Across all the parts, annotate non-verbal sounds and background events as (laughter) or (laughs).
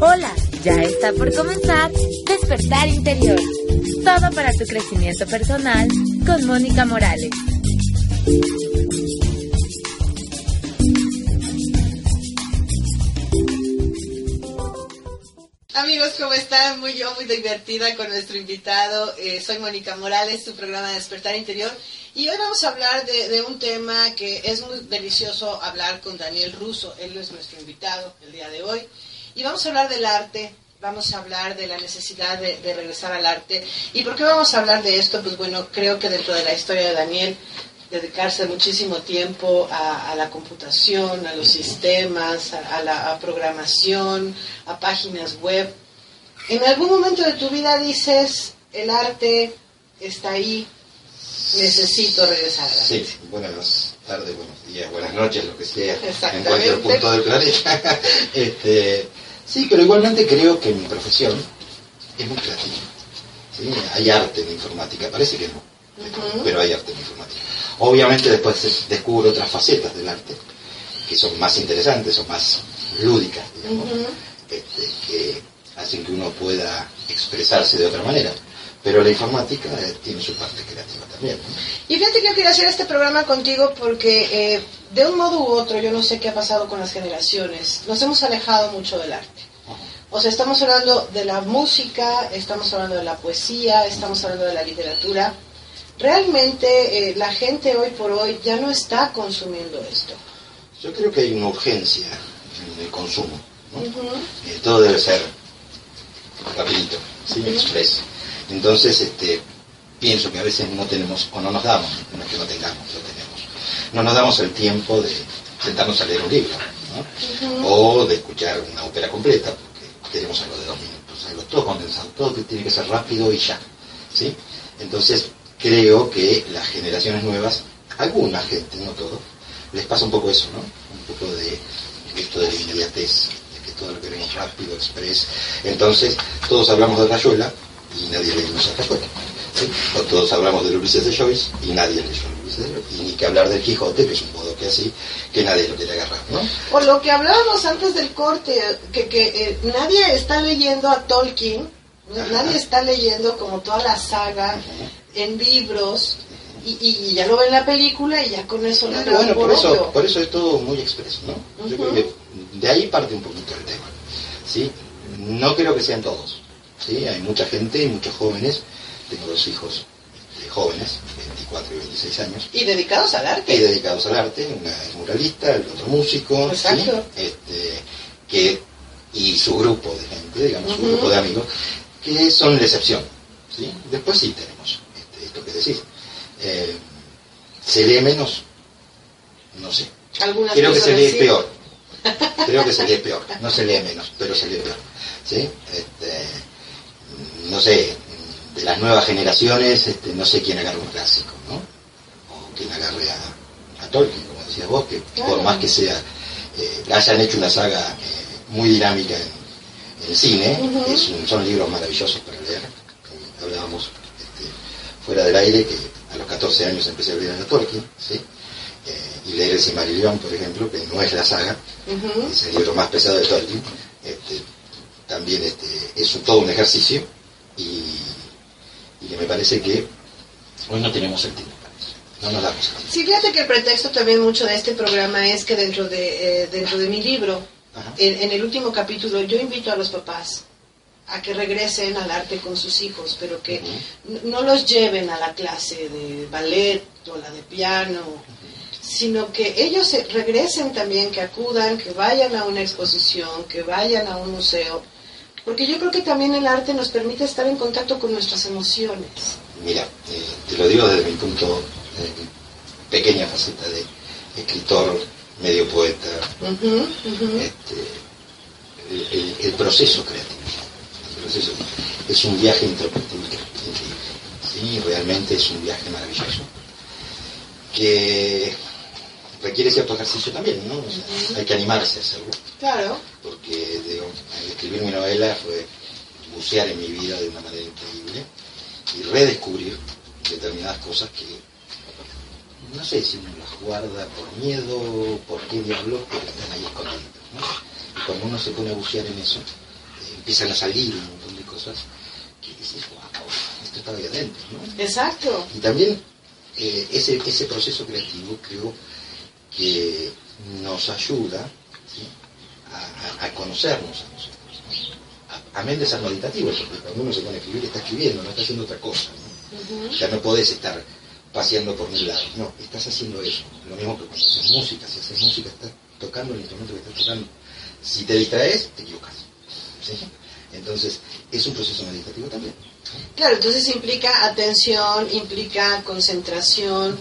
Hola, ya está por comenzar Despertar Interior. Todo para tu crecimiento personal con Mónica Morales. Amigos, ¿cómo están? Muy yo, muy divertida con nuestro invitado. Eh, soy Mónica Morales, su programa de Despertar Interior. Y hoy vamos a hablar de, un tema que es muy delicioso hablar con Daniel Russo. Él es nuestro invitado el día de hoy. Y vamos a hablar del arte, vamos a hablar de la necesidad de, regresar al arte. ¿Y por qué vamos a hablar de esto? Pues bueno, creo que dentro de la historia de Daniel, dedicarse muchísimo tiempo a, la computación, a los sistemas, a, la programación, a páginas web. En algún momento de tu vida dices, el arte está ahí, necesito regresar. Sí, buenas tardes, buenos días, buenas noches, lo que sea, en cualquier punto del planeta. (laughs) este, Sí, pero igualmente creo que mi profesión es muy creativa. ¿sí? Hay arte en informática, parece que no, uh -huh. pero hay arte en informática. Obviamente después descubro otras facetas del arte que son más interesantes, son más lúdicas, digamos, uh -huh. este, que hacen que uno pueda expresarse de otra manera. Pero la informática eh, tiene su parte creativa también. ¿no? Y fíjate que yo quería hacer este programa contigo porque eh, de un modo u otro, yo no sé qué ha pasado con las generaciones, nos hemos alejado mucho del arte. O sea, estamos hablando de la música, estamos hablando de la poesía, estamos hablando de la literatura. Realmente eh, la gente hoy por hoy ya no está consumiendo esto. Yo creo que hay una urgencia en el consumo. ¿no? Uh -huh. eh, todo debe ser rapidito, ¿sí? uh -huh. express. Entonces, este, pienso que a veces no tenemos, o no nos damos, no es que no tengamos, lo tenemos, no nos damos el tiempo de sentarnos a leer un libro, ¿no? uh -huh. o de escuchar una ópera completa, porque queremos algo de dos minutos, algo todo condensado, todo que tiene que ser rápido y ya, ¿sí? Entonces, creo que las generaciones nuevas, alguna gente, no todo, les pasa un poco eso, ¿no? Un poco de esto de la inmediatez, de que todo lo queremos rápido, express. Entonces, todos hablamos de Rayuela y nadie leímos a Rayuela. ¿sí? O todos hablamos del Ulises de Joyce y nadie leyó el Ulises de Joyce. Y ni que hablar del Quijote, que es un modo que así, que nadie lo quiere agarrar, ¿no? O lo que hablábamos antes del corte, que, que eh, nadie está leyendo a Tolkien, Ajá. nadie está leyendo como toda la saga Ajá. en libros, y, y, ya lo ve en la película y ya con eso no, bueno, por eso, por eso es todo muy expreso, ¿no? Uh -huh. Yo creo que de ahí parte un poquito el tema, ¿sí? No creo que sean todos, ¿sí? Hay mucha gente y muchos jóvenes, tengo dos hijos jóvenes, 24 y 26 años. Y dedicados al arte. Y dedicados al arte, una es muralista, el otro músico. Este, que, y su grupo de gente, digamos, uh -huh. su grupo de amigos, que son la excepción, ¿sí? Después sí tenemos este, esto que decís eh, ¿Se lee menos? No sé. Creo que se lee sí. peor. (laughs) Creo que se lee peor. No se lee menos, pero se lee peor. ¿Sí? Este, no sé, de las nuevas generaciones, este, no sé quién agarra un clásico, ¿no? O quién agarre a, a Tolkien, como decías vos, que claro. por más que sea, eh, hayan hecho una saga eh, muy dinámica en, en el cine, uh -huh. es un, son libros maravillosos para leer. Hablábamos este, fuera del aire que a los 14 años empecé a leer a Tolkien, ¿sí? Eh, y leer el Silmarillion, por ejemplo, que no es la saga, uh -huh. es el libro más pesado de Tolkien, este, también este, es todo un ejercicio y, y, que me parece que hoy no tenemos el tiempo no nos damos cuenta. Sí, fíjate que el pretexto también mucho de este programa es que dentro de, eh, dentro de mi libro, en, en el último capítulo, yo invito a los papás a que regresen al arte con sus hijos, pero que uh -huh. no los lleven a la clase de ballet o la de piano, uh -huh. sino que ellos regresen también, que acudan, que vayan a una exposición, que vayan a un museo, porque yo creo que también el arte nos permite estar en contacto con nuestras emociones. Mira, eh, te lo digo desde mi punto, eh, pequeña faceta de escritor medio poeta. Este, el, proceso creativo. El proceso es un viaje introspectivo increíble. ¿sí? Realmente es un viaje maravilloso. Que requiere cierto ejercicio también, ¿no? Hay que animarse a hacerlo. Claro. Porque escribir mi novela fue bucear en mi vida de una manera increíble y redescubrir determinadas cosas que no sé si uno las guarda por miedo, por qué diablos, pero están ahí escondidas. Y cuando uno se pone a bucear en eso, eh, empiezan a salir un montón de cosas que dices, wow, esto está ahí adentro. ¿no? Exacto. Y también eh, ese, ese proceso creativo creo que nos ayuda a, conocernos a nosotros. Amén de ser meditativo, porque cuando uno se pone a escribir está escribiendo, no está haciendo otra cosa. Ya no podés estar paseando por mil lados. No, estás haciendo eso. Lo mismo que cuando haces música. Si haces música, estás tocando el instrumento que estás tocando. Si te distraes, te equivocas. Entonces, es un proceso meditativo también. Claro, entonces implica atención, implica concentración,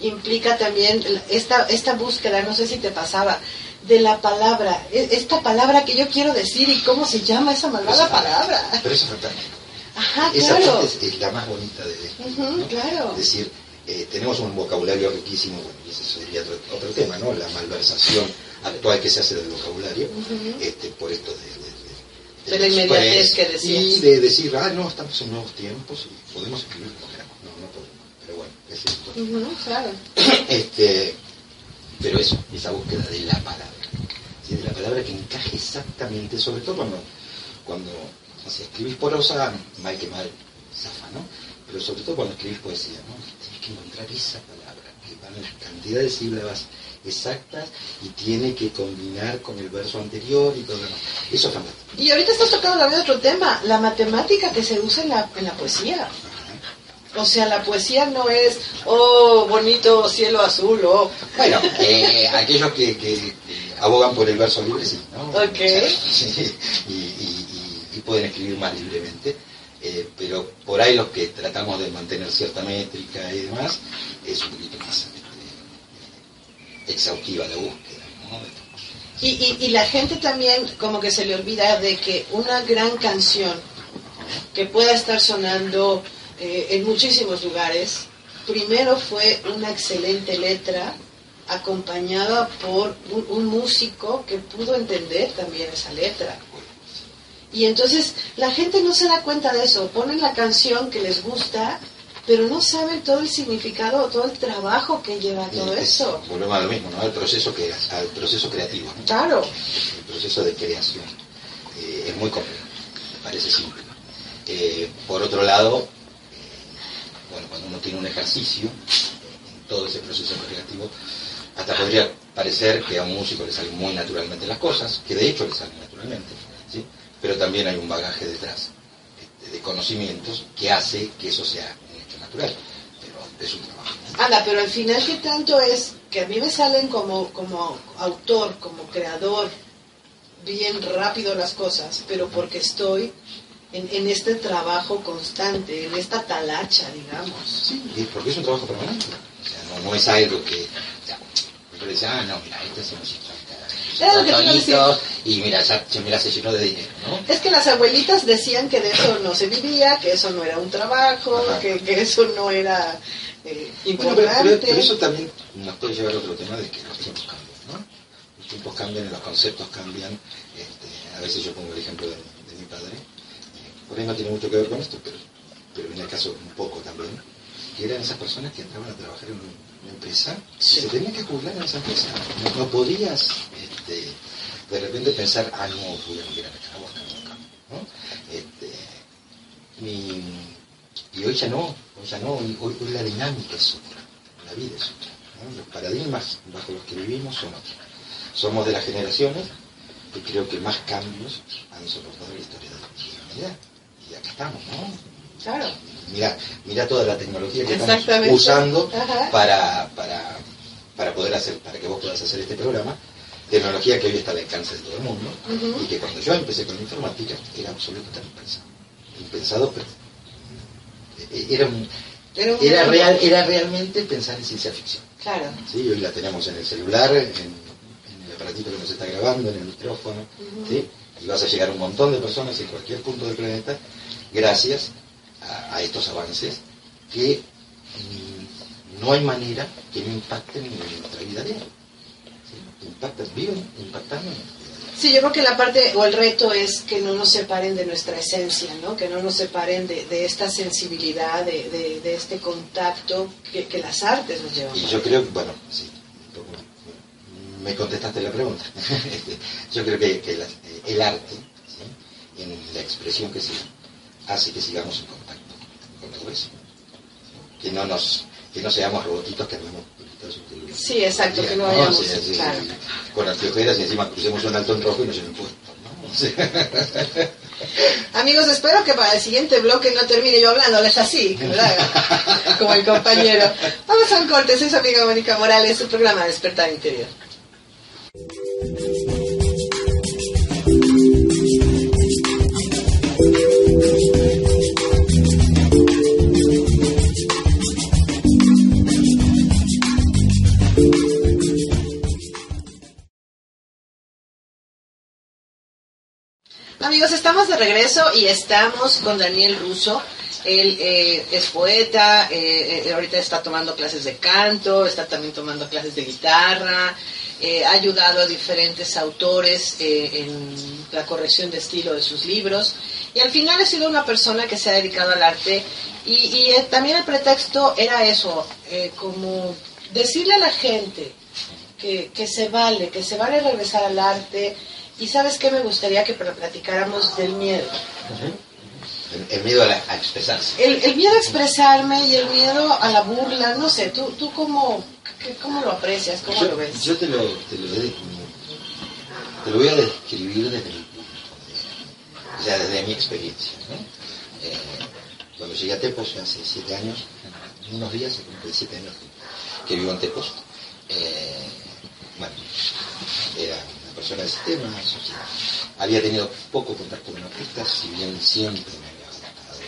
implica también esta, esta búsqueda, no sé si te pasaba, de la palabra, e, esta palabra que yo quiero decir y cómo se llama esa malvada palabra. Pero eso es fantástico. Ajá, esa claro. parte es, la más bonita de claro. Es decir, eh, tenemos un vocabulario riquísimo, bueno, y ese sería otro, tema, ¿no? La malversación actual que se hace del vocabulario, este, por esto de, de, la inmediatez que decías. Y de decir, ah, no, estamos en nuevos tiempos y podemos escribir como queramos. No, no podemos, es claro. este, pero eso, esa búsqueda de la palabra, de la palabra que encaje exactamente, sobre todo cuando, cuando o escribís prosa, mal que mal, zafa, ¿no? Pero sobre todo cuando escribís poesía, ¿no? Tienes que encontrar esa palabra, que van en la cantidad de sílabas exactas y tiene que combinar con el verso anterior y todo lo demás. Eso es fantástico. Y ahorita estás tocando también otro tema, la matemática que se usa en la, en la poesía. O sea, la poesía no es, oh, bonito cielo azul, o... Bueno, eh, aquellos que, abogan por el verso libre, sí, ¿no? Ok. (laughs) y, pueden escribir más libremente, eh, pero por ahí los que tratamos de mantener cierta métrica y demás, es un poquito más este, exhaustiva la búsqueda, ¿no? Y, y la gente también como que se le olvida de que una gran canción que pueda estar sonando eh, en muchísimos lugares. Primero fue una excelente letra acompañada por un, músico que pudo entender también esa letra. Y entonces la gente no se da cuenta de eso, ponen la canción que les gusta, pero no saben todo el significado, todo el trabajo que lleva todo eso. Volvemos a lo mismo, ¿no? Al proceso, que, al proceso creativo. Claro. El proceso de creación. Eh, es muy complejo, parece simple. Eh, por otro lado, cuando uno tiene un ejercicio, en todo ese proceso creativo, hasta podría parecer que a un músico le salen muy naturalmente las cosas, que de hecho le salen naturalmente, ¿sí? pero también hay un bagaje detrás este, de, conocimientos que hace que eso sea un hecho natural, pero es un trabajo. Anda, pero al final, ¿qué tanto es que a mí me salen como, como autor, como creador, bien rápido las cosas, pero porque estoy en, este trabajo constante, en esta talacha, digamos. Sí, porque es un trabajo permanente. O sea, no, es algo que... O sea, ah, no, mira, este es un y mira, ya, mira, se llenó de dinero, ¿no? Es que las abuelitas decían que de eso no se vivía, que eso no era un trabajo, que, que, eso no era eh, importante. pero, eso también nos puede llevar a otro tema de que los tiempos cambian, ¿no? Los tiempos cambian, los conceptos cambian. Este, a veces yo pongo el ejemplo de, de mi padre, por ahí no tiene mucho que ver con esto, pero, pero en el caso un poco también, que eran esas personas que entraban a trabajar en una empresa y se tenían que jubilar en esa empresa. No, podías este, de repente pensar, ah, no, voy a ir a la ¿no? Este, y, y, hoy ya no, hoy ya no, hoy, hoy, la dinámica es otra, la vida es otra. Los paradigmas bajo los que vivimos son otros. Somos de las generaciones que creo que más cambios han soportado la historia de la humanidad y acá estamos, ¿no? Claro. Mira, mira toda la tecnología que estamos usando para, para, para poder hacer, para que vos puedas hacer este programa, tecnología que hoy está al alcance de todo el mundo, y que cuando yo empecé con la informática era absolutamente impensado. Impensado, pero eh, era era, real, era realmente pensar en ciencia ficción. Claro. Sí, hoy la tenemos en el celular, en aparatito que nos está grabando en el micrófono, ¿sí? Y vas a llegar a un montón de personas en cualquier punto del planeta gracias a, estos avances que mm, no hay manera que no impacten en nuestra vida diaria. ¿sí? Impactan, viven impactando Sí, yo creo que la parte o el reto es que no nos separen de nuestra esencia, ¿no? que no nos separen de, esta sensibilidad, de, este contacto que, las artes nos llevan. Y yo creo que, bueno, sí, me contestaste la pregunta. (laughs) yo creo que, el arte, en la expresión que se hace que sigamos en contacto con todo eso. Que no nos que no seamos robotitos que andamos Sí, exacto, que no vayamos con anteojeras y encima crucemos un alto en rojo y nos lleven puesto. (laughs) Amigos, espero que para el siguiente bloque no termine yo hablándoles así, como el compañero. Vamos a un corte, soy su amiga Mónica Morales, su programa Despertar Interior. Regreso y estamos con Daniel Russo. Él eh, es poeta, eh, eh, ahorita está tomando clases de canto, está también tomando clases de guitarra, ha ayudado a diferentes autores en la corrección de estilo de sus libros y al final ha sido una persona que se ha dedicado al arte y, también el pretexto era eso, como decirle a la gente que, que se vale, que se vale regresar al arte, y sabes qué me gustaría que platicáramos del miedo. el, miedo a, expresarse. El, miedo a expresarme y el miedo a la burla, no sé, ¿tú, tú cómo, cómo lo aprecias? ¿Cómo lo ves? Yo te lo, te lo, te lo voy a describir desde mi punto o sea, desde mi experiencia. Eh, cuando llegué a Tepos hace siete años, en unos días, se cumple siete años que, vivo en Tepos, eh, bueno, era persona de sistema, había tenido poco contacto con artistas, si bien siempre me había gustado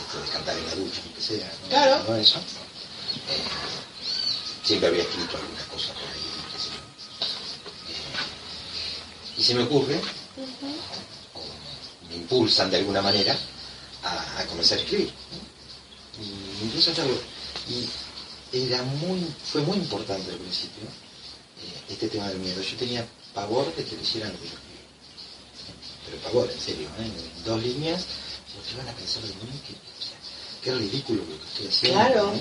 esto de cantar en la ducha, aunque sea, ¿no? Claro. ¿No eso? Eh, siempre había escrito alguna cosa por ahí, sé eh, y se me ocurre, o me impulsan de alguna manera, a, comenzar a escribir. Y empiezo a hacerlo. Y era muy, fue muy importante al principio este tema del miedo. Yo tenía pavor de que lo hicieran yo Pero pavor, en serio, ¿eh? en dos líneas, se van a pensar de mí que, qué ridículo lo que estoy haciendo. Claro.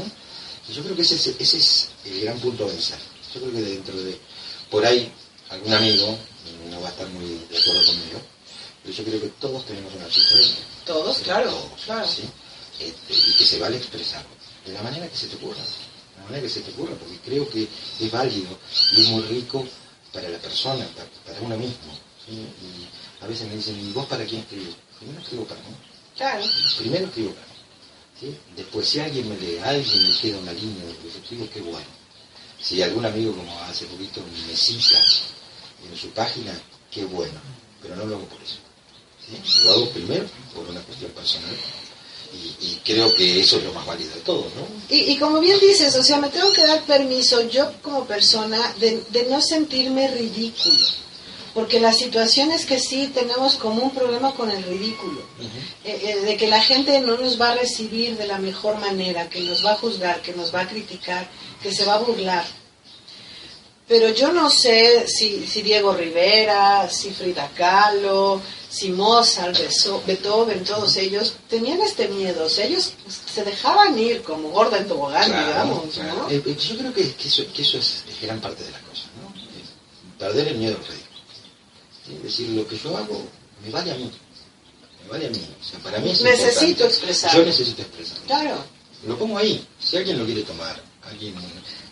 Y yo creo que ese, ese es el gran punto a vencer. Yo creo que dentro de, por ahí, algún amigo no va a estar muy de acuerdo conmigo, pero yo creo que todos tenemos una de Todos, claro, claro. ¿sí? Este, y que se vale expresar de la manera que se te ocurra la manera que se te ocurra, porque creo que es válido y es muy rico para la persona, para, uno mismo. Y a veces me dicen, ¿y vos para quién escribís? Primero escribo para mí. Claro. Primero escribo para mí. ¿sí? Después, si alguien me lee, alguien me queda una línea de lo que escribo, qué bueno. Si algún amigo, como hace poquito, me cita en su página, qué bueno. Pero no lo hago por eso. ¿sí? Lo hago primero por una cuestión personal y, creo que eso es lo más válido de todo, ¿no? Y, como bien dices, o sea, me tengo que dar permiso yo como persona de, no sentirme ridículo. Porque la situación es que sí tenemos como un problema con el ridículo, eh, eh, de que la gente no nos va a recibir de la mejor manera, que nos va a juzgar, que nos va a criticar, que se va a burlar. Pero yo no sé si, si Diego Rivera, si Frida Kahlo, si Mozart, Beethoven, todos ellos tenían este miedo, o sea, ellos se dejaban ir como gorda en tobogán, digamos. ¿no? Eh, eh, yo creo que, eso, es, gran parte de la cosa, ¿no? perder el miedo al ridículo. Es decir, lo que yo hago me vale a mí, me vale a mí. O sea, para mí es Necesito expresar. Yo necesito expresar. Claro. Lo pongo ahí. Si alguien lo quiere tomar, alguien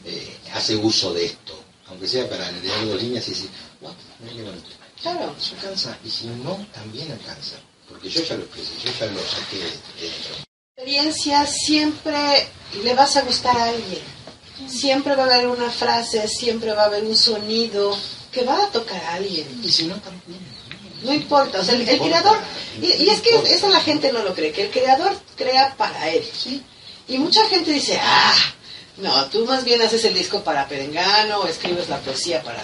eh, hace uso de esto, aunque sea para leer dos líneas y decir, wow, mira qué bonito Claro. Eso alcanza. Y si no, también alcanza. Porque yo ya lo expresé, yo ya lo saqué de dentro. Experiencia siempre le vas a gustar a alguien. Siempre va a haber una frase, siempre va a haber un sonido que va a tocar a alguien. Y si no, también. No importa, o sea, el, creador, y, es que eso la gente no lo cree, que el creador crea para él. ¿sí? Y mucha gente dice, ah, no, tú más bien haces el disco para Perengano, o escribes la poesía para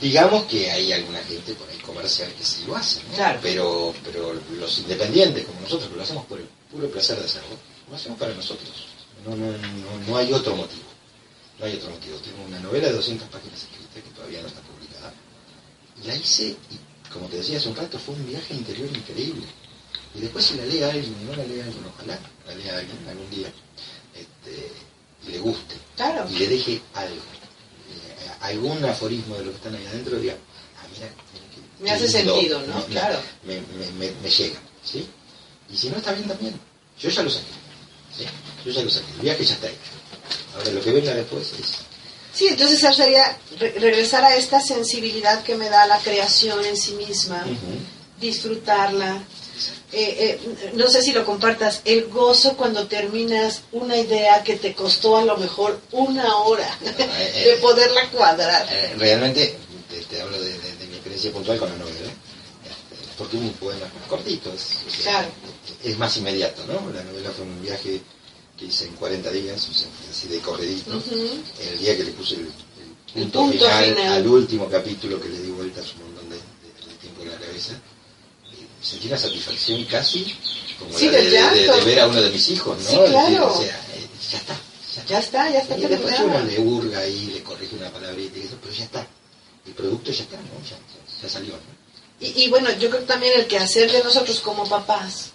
Digamos que hay alguna gente por ahí comercial que sí lo hace, ¿no? Claro. pero, pero los independientes como nosotros, que lo hacemos por el puro placer de hacerlo, lo hacemos para nosotros. No, no, no, no hay otro motivo. No hay otro motivo. Tengo una novela de 200 páginas escrita que todavía no está publicada. La hice y, como te decía hace un rato, fue un viaje interior increíble. Y después si la lee alguien, y no la lea alguien, ojalá la lea alguien algún día, este, y le guste, Claro. y le deje algo, algún aforismo de lo que están ahí adentro, diga, ah, mira, mira qué- Me hace lindo, sentido, ¿no? me- Claro. Me, me, me, me llega, ¿sí? Y si no está bien también, yo ya lo saqué, ¿sí? Yo ya lo saqué, el viaje ya está hecho. Ahora lo que venga después es... Sí, entonces sería re- regresar a esta sensibilidad que me da la creación en sí misma, disfrutarla. Eh, eh, no sé si lo compartas, el gozo cuando terminas una idea que te costó a lo mejor una hora (laughs) eh, de poderla cuadrar. Realmente, te, te hablo de, de- de mi experiencia puntual con la novela, este, porque un poema cortito, es, es- Claro. es más inmediato, ¿no? La novela fue un viaje que hice en 40 días, o sea, así de corredito. El día que le puse el, el El punto, final, final. al último capítulo que le di vueltas un montón de, de- de tiempo en la cabeza, eh, sentí una satisfacción casi como Sí, la de, ver a uno de mis hijos, ¿no? Sí, claro. o sea, eh, ya está. Ya Ya está, ya está y después uno le hurga ahí, le corrige una palabrita y eso, pero ya está. El producto ya está, ¿no? Ya, ya- ya salió, ¿no? Y, y bueno, yo creo que también el que hacer de nosotros como papás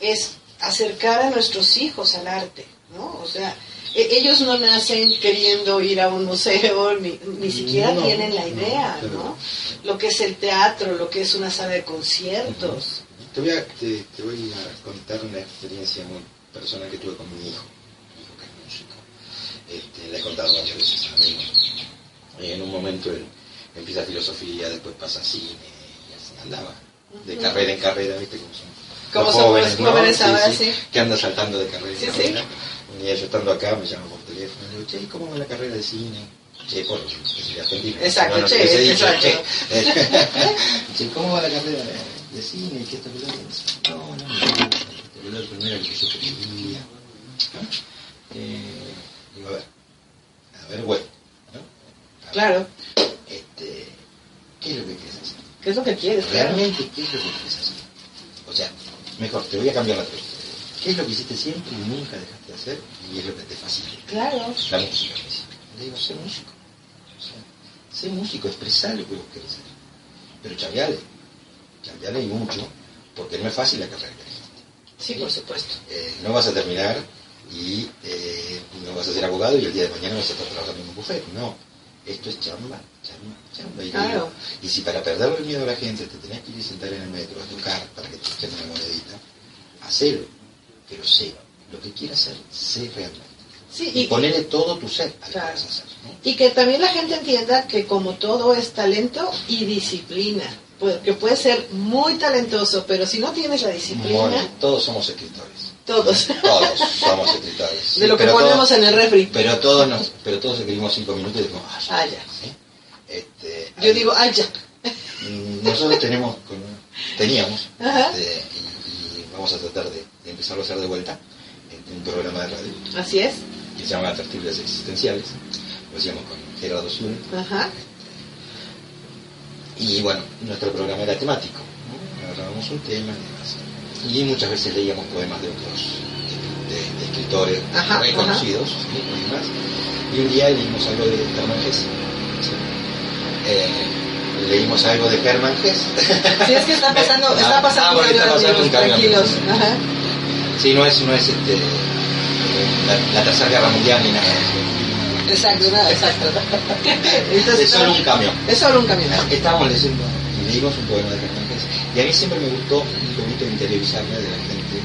es acercar a nuestros hijos al arte, ¿no? O sea, ellos no nacen queriendo ir a un museo, (laughs) ni, ni siquiera No, tienen la no, idea. ¿no? Lo que es el teatro, lo que es una sala de conciertos. Te voy, a, te, te voy a contar una experiencia muy personal que tuve con mi hijo, mi hijo que es músico. Este, le he contado varias veces a amigos. Y en un momento él empieza filosofía, después pasa cine, y así andaba. De carrera en carrera, ¿viste? Como son Como jóvenes, ¿no? jóvenes ahora, sí. Que anda saltando de carrera en sí. carrera. Yo estando acá me llama por teléfono y le digo, che, ¿y ¿cómo va la carrera de cine? Che, por Argentina. Exacto, No, no, che, hubiese dicho, exacto. che. Che, ¿cómo va la carrera de, cine? ¿Qué está No, no, no. Te el primero que yo quería. ¿no? Eh, digo, a ver. A ver, bueno. ¿no? Claro, Este, ¿Qué es lo que quieres hacer? ¿qué es lo que quieres? ¿Realmente qué es lo que quieres hacer? O sea, mejor, te voy a cambiar la pregunta. ¿Qué es lo que hiciste siempre y nunca dejaste de hacer y es lo que te fascina? Claro. La música. Le digo, sé músico. O sea, sé músico, expresar lo que vos querés hacer. Pero chambeale. Chambeale y mucho, porque no es fácil la carrera que elegiste. Sí, por supuesto. Eh, no vas a terminar y eh, no vas a ser abogado y el día de mañana vas a estar trabajando en un buffet. No. Esto es chamba, chamba, chamba. Y, Claro. digo, y si para perderle el miedo a la gente te tenés que ir a sentar en el metro a tocar para que te echen una monedita, hacelo. Pero sé lo que quieras hacer, sé realmente. Sí, Y, y, ponele todo tu ser a que Claro. hacer. ¿no? y que también la gente entienda que como todo es talento y disciplina. Porque puede ser muy talentoso, pero si no tienes la disciplina, Bueno, todos somos escritores. todos. Todos somos (laughs) escritores. De lo que ponemos todos- en el refri. Pero todos, nos, pero todos escribimos cinco minutos y decimos, ah, ya. Ah. Este, Yo digo, ya. Mm, Nosotros tenemos, teníamos, este, y, y vamos a tratar de, de empezarlo a hacer de vuelta, en un programa de radio Así es. que se llama Atractibles Existenciales, lo hacíamos con Gerardo Zul, Ajá. y bueno, nuestro programa era temático, ¿no? agarrábamos un tema y demás. Y muchas veces leíamos poemas de otros de, de escritores Ajá, reconocidos ¿sí? y demás. Y un día leímos algo de Hermann Hesse. ¿sí? Eh, leímos algo de Hermann Hesse. Sí, es que está (laughs) pasando, (laughs) está pasando, ah, porque está pasando un cambio. tranquilos. Ajá. Sí, no es, no es este, la, la tercera guerra mundial ni nada. Exacto, no, exacto. (laughs) Entonces, Es solo un cambio. Es solo un cambio. Estábamos leyendo y leímos un poema de Hesse. Y a mí siempre me gustó un poquito interiorizarme de la gente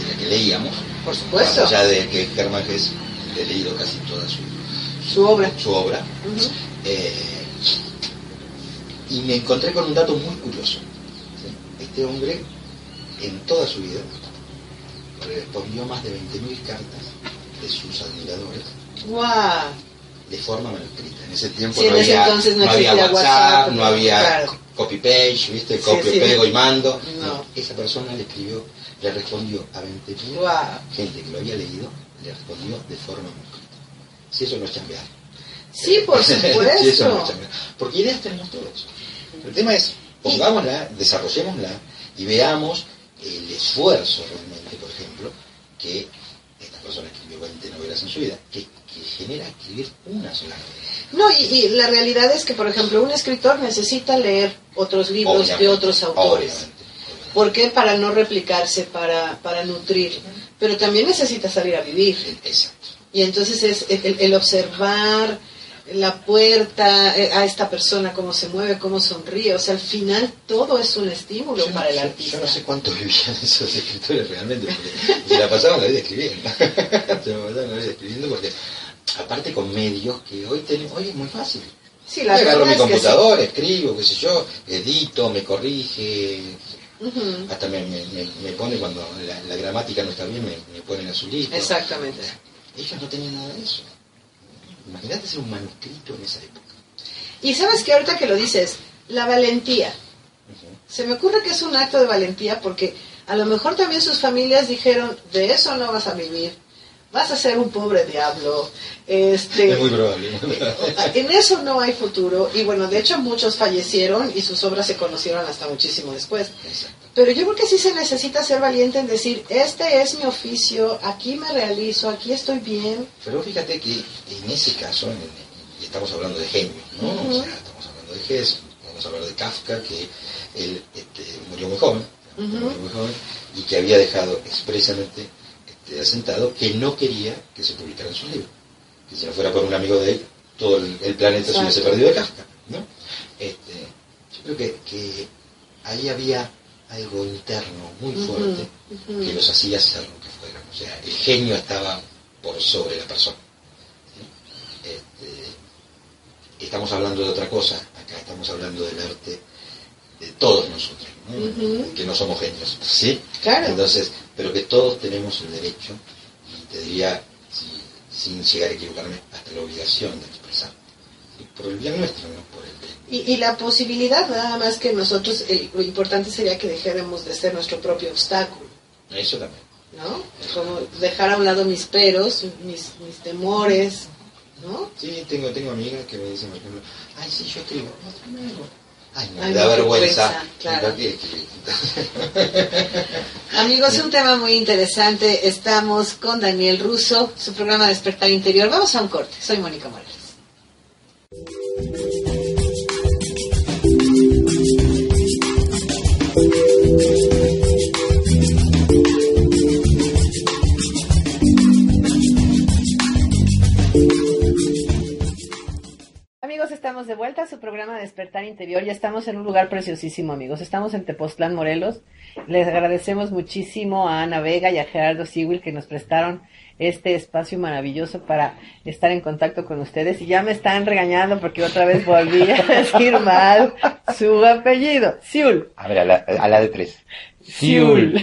de la que leíamos. Por supuesto. Más allá de que Hesse he leído casi toda su, Su obra. su obra. Eh, y me encontré con un dato muy curioso. Este hombre, en toda su vida, respondió más de 20.000 cartas de sus admiradores ¡Guau! de forma manuscrita. En ese tiempo Sí, no, ese había, no no había WhatsApp, WhatsApp, no había claro. copy-page, ¿viste? Copio, sí. pego y mando. No. Esa persona le escribió, le respondió a 20.000 Guau. gente que lo había leído, le respondió de forma manuscrita. Si eso no es chambear. Sí, por (laughs) eso supuesto. chame. Porque ideas tenemos todos. El tema es, pongámosla, desarrollémosla y veamos el esfuerzo realmente, que esta persona escribió 20 novelas en su vida, que, que genera escribir una sola novela. No, y, y la realidad es que, por ejemplo, un escritor necesita leer otros libros de Obviamente, otros autores. obviamente. ¿Por qué? Para no replicarse, para, para nutrir. Pero también necesita salir a vivir. Exacto. Y entonces es el, el observar la puerta, eh, a esta persona cómo se mueve, cómo sonríe. O sea, al final todo es un estímulo Yo no- para el artista. Yo no sé cuánto (laughs) vivían esos escritores realmente, se la pasaban la vida escribiendo. (laughs) se la pasaban la vida escribiendo porque, aparte con medios que hoy tenemos, hoy es muy fácil. Sí, Yo la agarro mi es que sí. computador, escribo, qué sé yo, edito, me corrige, hasta me, me, me- me pone cuando la, la gramática no está bien, me, me pone en azulito. Exactamente. Ellos no tenían nada de eso. Imagínate hacer un manuscrito en esa época. Y sabes que ahorita que lo dices, la valentía. Se me ocurre que es un acto de valentía porque a lo mejor también sus familias dijeron, de eso no vas a vivir, vas a ser un pobre diablo. Este, Es muy probable. probable. En eso no hay futuro y bueno, de hecho muchos fallecieron y sus obras se conocieron hasta muchísimo después. Exacto. Pero yo creo que sí se necesita ser valiente en decir, este es mi oficio, aquí me realizo, aquí estoy bien. Pero fíjate que en ese caso, y estamos hablando de genios, ¿no? Ujú. O sea, estamos hablando de Hess, vamos a hablar de Kafka, que él este, murió muy joven, Ujú. murió muy joven, y que había dejado expresamente asentado que no quería que se publicaran sus libros. Que si no fuera por un amigo de él, todo el, el planeta se hubiese perdido de Kafka, ¿no? Este, yo creo que, que ahí había algo interno muy fuerte que los hacía ser lo que fueran. O sea, el genio estaba por sobre la persona. ¿sí? Este, estamos hablando de otra cosa, acá estamos hablando del arte de todos nosotros, que no somos genios, ¿sí? Claro. Entonces, pero que todos tenemos el derecho, y te diría, si- sin llegar a equivocarme, hasta la obligación de expresar. ¿sí? Por el bien nuestro, no por el bien. Y, y la posibilidad, nada más que nosotros, el- lo importante sería que dejáramos de ser nuestro propio obstáculo, Eso también. ¿no? Como dejar a un lado mis peros, mis, mis temores, ¿no? Sí, tengo, tengo amigas que me dicen, por ejemplo, ay, sí, yo escribo. No, escribo. Ay, me da vergüenza. (laughs) Amigos, un tema muy interesante. Estamos con Daniel Russo, su programa Despertar Interior. Vamos a un corte. Soy Mónica Morales. Estamos de vuelta a su programa Despertar Interior. Ya estamos en un lugar preciosísimo, amigos. Estamos en Tepoztlán, Morelos. Les agradecemos muchísimo a Ana Vega y a Gerardo Siwil que nos prestaron este espacio maravilloso para estar en contacto con ustedes. Y ya me están regañando porque otra vez volví a (laughs) decir mal su apellido. Siul. A ver, a la, a la de tres. Siul. (laughs)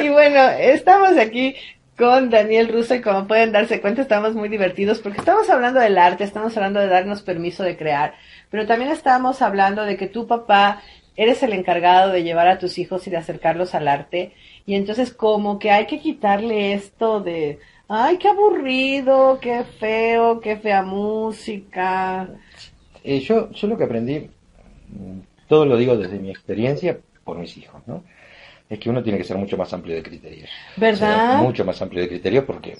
y bueno, estamos aquí con Daniel Russo y como pueden darse cuenta estamos muy divertidos porque estamos hablando del arte, estamos hablando de darnos permiso de crear, pero también estamos hablando de que tu papá eres el encargado de llevar a tus hijos y de acercarlos al arte y entonces como que hay que quitarle esto de, ay, qué aburrido, qué feo, qué fea música. Eh, yo, yo lo que aprendí, mm, todo lo digo desde mi experiencia por mis hijos, ¿no? Es que uno tiene que ser mucho más amplio de criterios. ¿Verdad? O sea, mucho más amplio de criterios porque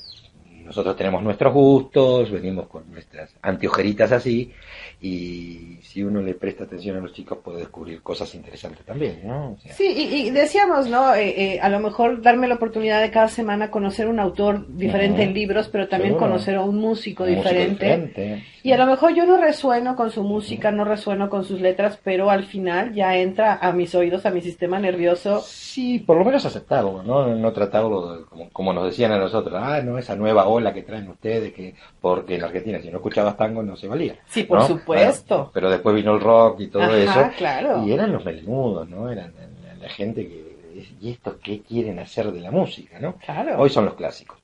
nosotros tenemos nuestros gustos, venimos con nuestras anteojeritas así, y si uno le presta atención a los chicos puede descubrir cosas interesantes también, ¿no? O sea, Sí, y, y decíamos, ¿no? Eh, eh, a lo mejor darme la oportunidad de cada semana conocer un autor diferente Ujú. en libros, pero también Seguro. conocer a un músico un músico diferente. diferente. Y a lo mejor yo no resueno con su música, no resueno con sus letras, pero al final ya entra a mis oídos, a mi sistema nervioso. Sí, por lo menos aceptarlo, ¿no? No tratarlo como, como nos decían a nosotros, ah, no, esa nueva ola que traen ustedes, que porque en Argentina si no escuchabas tango no se valía. Sí, por ¿no? supuesto. Bueno, pero después vino el rock y todo Ajá, eso. claro. Y eran los melenudos, ¿no? Eran la, la gente que, ¿y estos qué quieren hacer de la música, no? Claro. Hoy son los clásicos.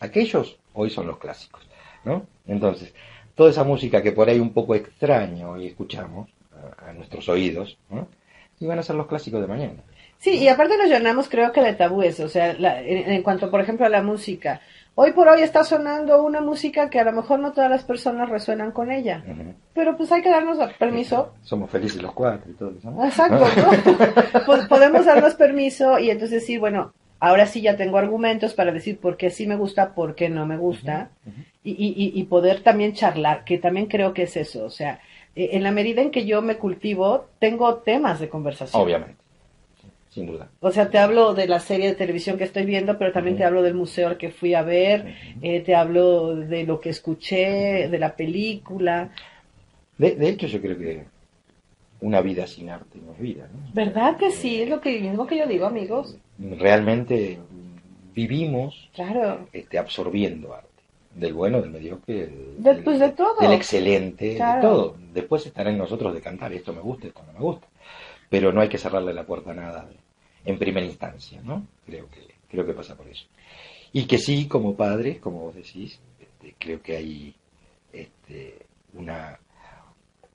Aquellos hoy son los clásicos, ¿no? Entonces, toda esa música que por ahí un poco extraña hoy escuchamos a, a nuestros oídos, ¿no? Y van a ser los clásicos de mañana. Sí, y aparte nos llenamos creo que de tabúes, o sea, la- en, en cuanto por ejemplo a la música, Hoy por hoy está sonando una música que a lo mejor no todas las personas resuenan con ella. Pero pues hay que darnos permiso. Somos felices los cuatro y todo eso. ¿no? Exacto, ¿no? (laughs) Po- Podemos darnos permiso y entonces decir, bueno, ahora sí ya tengo argumentos para decir por qué sí me gusta, por qué no me gusta. Y, y, y- y poder también charlar, que también creo que es eso. O sea, eh, en la medida en que yo me cultivo, tengo temas de conversación. Obviamente, sí, sin duda. O sea, te hablo de la serie de televisión que estoy viendo, pero también te hablo del museo al que fui a ver, eh, te hablo de lo que escuché, de la película. De, de hecho, yo creo que una vida sin arte no es vida. ¿no? ¿Verdad que sí? Es lo que, mismo que yo digo, amigos. Realmente vivimos Claro. este, absorbiendo arte. Del bueno, del mediocre, del, De- pues, de todo. del excelente, Claro. de todo. Después estará en nosotros de cantar, esto me gusta, esto no me gusta. Pero no hay que cerrarle la puerta a nada en primera instancia, ¿no? Creo que, creo que pasa por eso. Y que sí, como padres, como vos decís, este, creo que hay este, una,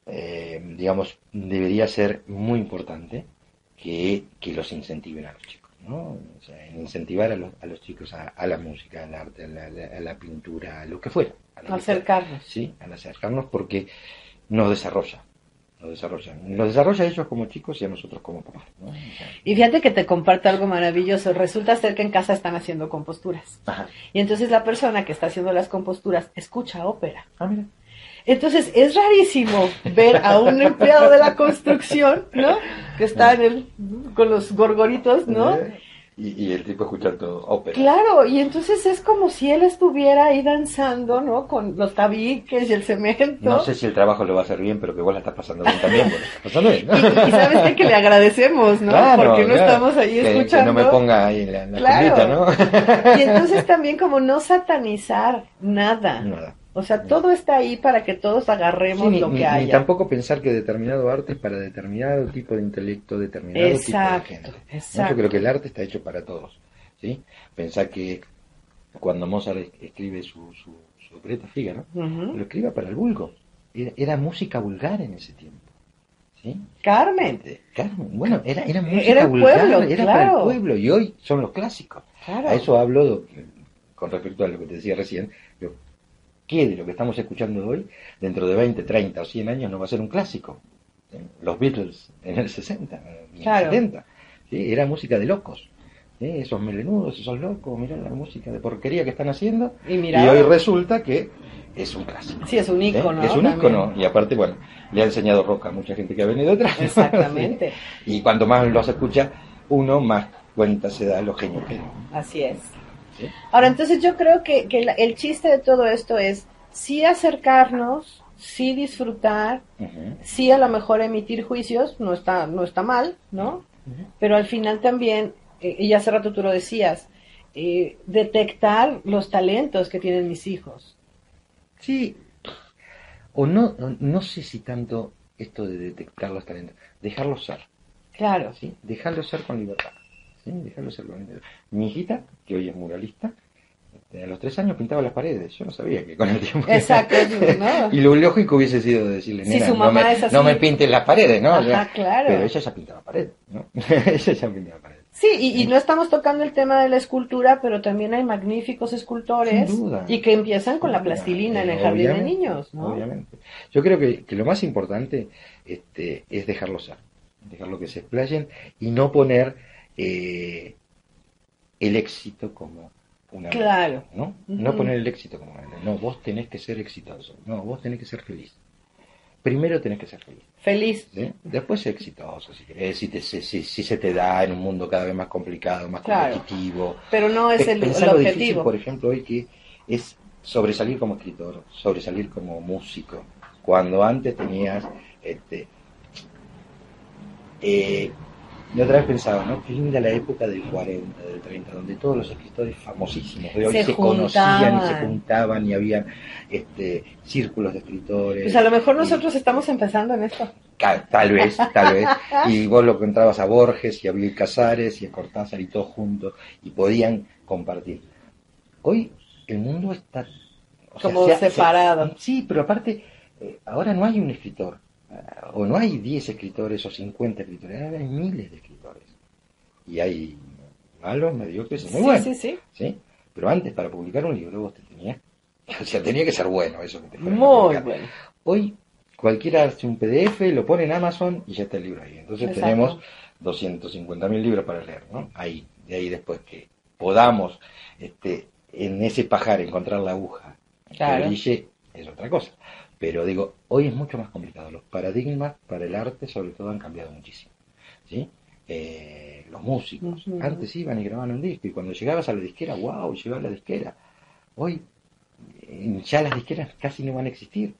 eh, digamos, debería ser muy importante que, que los incentiven a los chicos, ¿no? O sea, incentivar a los, a los chicos a, a la música, al arte, a la, a pintura, a lo que fuera. a lo que fuera. Acercarnos. Sí, al acercarnos porque nos desarrolla, nos desarrolla. Nos desarrolla a ellos como chicos y a nosotros como papás, Y fíjate que te comparto algo maravilloso. Resulta ser que en casa están haciendo composturas. Ajá. Y entonces la persona que está haciendo las composturas escucha ópera. Ah, mira. Entonces es rarísimo ver a un empleado de la construcción, ¿no? Que está en el, con los gorgoritos, ¿no? Eh, Y, y el tipo escuchando ópera. Claro, y entonces es como si él estuviera ahí danzando, ¿no? Con los tabiques y el cemento. No sé si el trabajo lo va a hacer bien, pero que vos la estás pasando bien también. pasando bien, ¿no? Y, y sabes qué? que le agradecemos, ¿no? Claro, Porque no claro. estamos ahí Que- que escuchando. no me ponga ahí en la, la Claro. cunita, ¿no? Y entonces también como no satanizar nada. Nada. O sea, todo está ahí para que todos agarremos Sí, lo ni- que ni haya. tampoco pensar que determinado arte es para determinado tipo de intelecto, determinado Exacto, tipo de gente. ¿no? exacto. Yo creo que el arte está hecho para todos. ¿sí? Pensar que cuando Mozart es- escribe su, su, su opereta Fígaro, Ujú. lo escribe para el vulgo. Era, era música vulgar en ese tiempo. ¿sí? Carmen, Eh, Carmen, bueno, era, era música Era vulgar, pueblo, era para el pueblo, y hoy son los clásicos. claro. A eso hablo de- con respecto a lo que te decía recién. Yo, ¿Qué de lo que estamos escuchando hoy, dentro de 20, 30 o 100 años, no va a ser un clásico? ¿Sí? Los Beatles en el 60, en Claro. el 70. ¿sí? Era música de locos. ¿sí? Esos melenudos, esos locos, mirá la música de porquería que están haciendo. Y y hoy resulta que es un clásico. sí, es un ¿sí? ícono. Es un También. ícono. Y aparte, bueno, le ha enseñado rock a mucha gente que ha venido atrás. Exactamente, (laughs) ¿sí? Y cuanto más los escucha uno, más cuenta se da los genios que así es. ¿Sí? Ahora, entonces yo creo que, que la- el chiste de todo esto es sí acercarnos, sí disfrutar, Ujú. sí a lo mejor emitir juicios, no está, no está mal, ¿no? Pero al final también, eh, y hace rato tú lo decías, eh, detectar los talentos que tienen mis hijos. Sí, o no, no- no sé si tanto esto de detectar los talentos, dejarlos ser, Claro, ¿sí? Dejarlos ser con libertad, ¿sí? Dejarlos libertad. Mi hijita, que hoy es muralista, este, a los tres años pintaba las paredes, yo no sabía que con el tiempo... Exacto, (laughs) ¿no? y lo lógico hubiese sido decirle, nena, no, me, no me pintes las paredes, ¿no? O sea, Ajá, claro. Pero ella ya pintaba paredes, ¿no? (laughs) ella ya pintaba paredes. Sí, y, y no estamos tocando el tema de la escultura, pero también hay magníficos escultores y que empiezan con la plastilina en el Eh, jardín de niños, ¿no? Obviamente. Yo creo que, que lo más importante este, es dejarlo ser, dejarlo que se explayen y no poner eh, el éxito como una Claro. ¿no? No poner el éxito como una. No, vos tenés que ser exitoso. No, vos tenés que ser feliz. Primero tenés que ser feliz. Feliz. ¿sí? Después ser exitoso, si querés, si, te- si- si- se te da en un mundo cada vez más complicado, más Claro. competitivo. Pero no es el, el lo difícil, objetivo. por ejemplo, hoy que es sobresalir como escritor, sobresalir como músico, cuando antes tenías, este, eh, yo otra vez pensaba, ¿no? Qué linda la época del 40, del 30, donde todos los escritores famosísimos de hoy Se se, conocían y se juntaban. y había este, círculos de escritores. Pues a lo mejor y- nosotros estamos empezando en esto. Tal vez, tal vez. Y vos lo encontrabas a Borges y a Bill Casares y a Cortázar y todos juntos y podían compartir. Hoy el mundo está o sea, Como se ha- separado. se- sí, pero aparte, eh, ahora no hay un escritor, o no hay 10 escritores o 50 escritores, hay miles de escritores. Y hay malos, mediocres y muy Sí, buenos. sí, sí. ¿sí? Pero antes, para publicar un libro, vos te tenías, (laughs) o sea, tenía que ser bueno eso que te Muy bueno. Hoy cualquiera hace un PDF, lo pone en Amazon y ya está el libro ahí. Entonces Exacto. tenemos 250.000 libros para leer, ¿no? Ahí, de ahí después que podamos este, en ese pajar encontrar la aguja Claro. que brille es otra cosa. Pero digo, hoy es mucho más complicado. Los paradigmas para el arte sobre todo han cambiado muchísimo. ¿sí? Eh, los músicos, antes iban y grababan un disco y cuando llegabas a la disquera, wow, llegaba la disquera. Hoy eh, ya las disqueras casi no van a existir.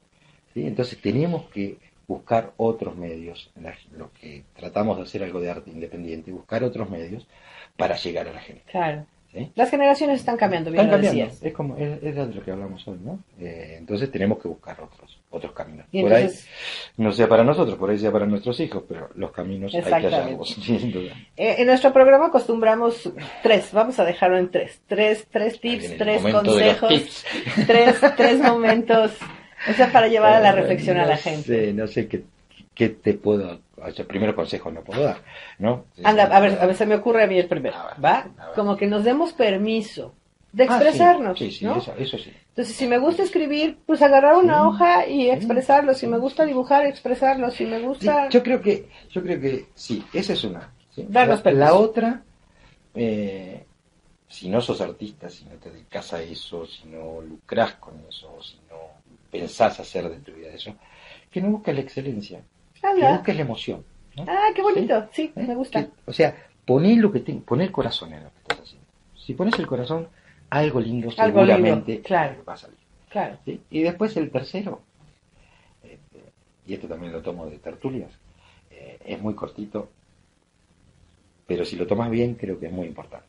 ¿sí? Entonces teníamos que buscar otros medios, lo que tratamos de hacer algo de arte independiente, buscar otros medios para llegar a la gente. Claro. ¿Sí? Las generaciones están cambiando, bien Están lo cambiando, decías. es como es, es de lo que hablamos hoy, ¿no? Eh, entonces tenemos que buscar otros otros caminos. Por entonces- ahí no sea para nosotros, por ahí sea para nuestros hijos, pero los caminos hay que hallarlos. (laughs) sin duda. Eh, en nuestro programa acostumbramos tres, vamos a dejarlo en tres. Tres, tres tips, tres consejos, tips. tres, tres (laughs) momentos, o sea, para llevar a la reflexión a la gente. sé, no sé qué, qué te puedo, o sea, primero consejos no puedo dar, ¿no? Anda, a ver, a ver, se me ocurre a mí el primero, ver, ¿va? Como que nos demos permiso de Ah, sí, expresarnos, Sí, sí, ¿no? eso, eso sí. Entonces, si me gusta escribir, pues agarrar una Sí. hoja y expresarlo. Si me gusta dibujar, expresarlo. Si me Sí, gusta... yo creo que, yo creo que sí, esa es una. ¿sí? Darnos la, permiso. la otra, eh, si no sos artista, si no te dedicas a eso, si no lucras con eso, si no pensás hacer de tu vida eso, que no busques la excelencia, que busques la emoción. ¿no? Ah, qué bonito. Sí, ¿Eh? me gusta. Que- o sea, poné lo que te, poné el corazón en lo que estás haciendo. Si pones el corazón, algo lindo Algo lindo, seguramente claro. va a salir. Claro. ¿sí? Y después el tercero, este, y esto también lo tomo de tertulias, eh, es muy cortito, pero si lo tomas bien creo que es muy importante.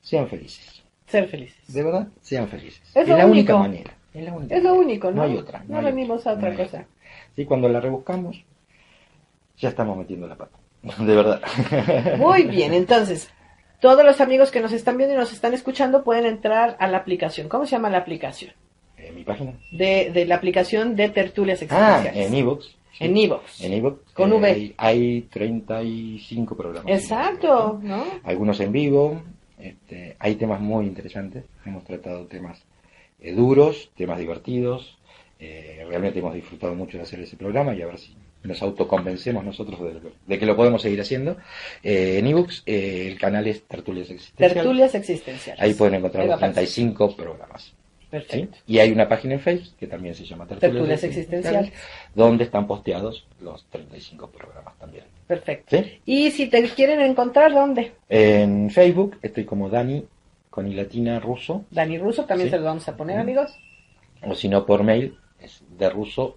Sean felices, Ser felices. de verdad, sean felices. Es la única manera. Es, la única Es lo manera. único, ¿no? No hay otra. No hay venimos a otra no cosa. Sí, cuando la rebuscamos, ya estamos metiendo la pata. (laughs) De verdad. Muy bien, entonces, todos los amigos que nos están viendo y nos están escuchando pueden entrar a la aplicación. ¿Cómo se llama la aplicación? En mi página. De, de la aplicación de tertulias Ah, existenciales. en iVoox. sí. En iVoox. En iVoox. Con eh, V. Hay, hay 35 programas. Exacto, ¿no? Algunos en vivo. Este, hay temas muy interesantes. Hemos tratado temas eh, duros, temas divertidos. Eh, realmente hemos disfrutado mucho de hacer ese programa y a ver si nos autoconvencemos nosotros de, que lo podemos seguir haciendo. Eh, en iVoox eh, el canal es Tertulias Existenciales. Tertulias existenciales. Ahí pueden encontrar los a aparecer. 35 programas. ¿sí? Perfecto. Y hay una página en Facebook que también se llama Tertulias, Tertulias Existenciales. donde están posteados los 35 programas también. Perfecto. ¿sí? Y si te quieren encontrar, ¿dónde? En Facebook estoy como Dani con i latina ruso, Dani Russo, también Sí. se lo vamos a poner, amigos. o si no por mail, es de ruso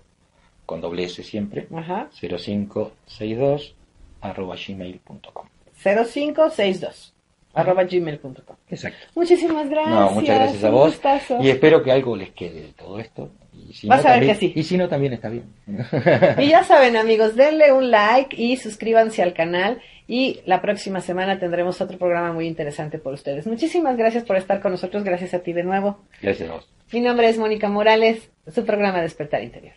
con doble S siempre, Ajá. 0562 arroba gmail.com. 0562 arroba gmail.com. Exacto. Muchísimas gracias. No, muchas gracias a vos. gustazo. Y espero que algo les quede de todo esto. Y si Vas no, a ver también, que sí. Y si no, también está bien. (laughs) Y ya saben, amigos, denle un like y suscríbanse al canal. Y la próxima semana tendremos otro programa muy interesante por ustedes. Muchísimas gracias por estar con nosotros. Gracias a ti de nuevo. Gracias a vos. Mi nombre es Mónica Morales, su programa Despertar Interior.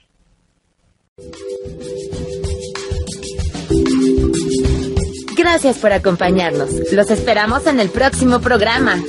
Gracias por acompañarnos. Los esperamos en el próximo programa.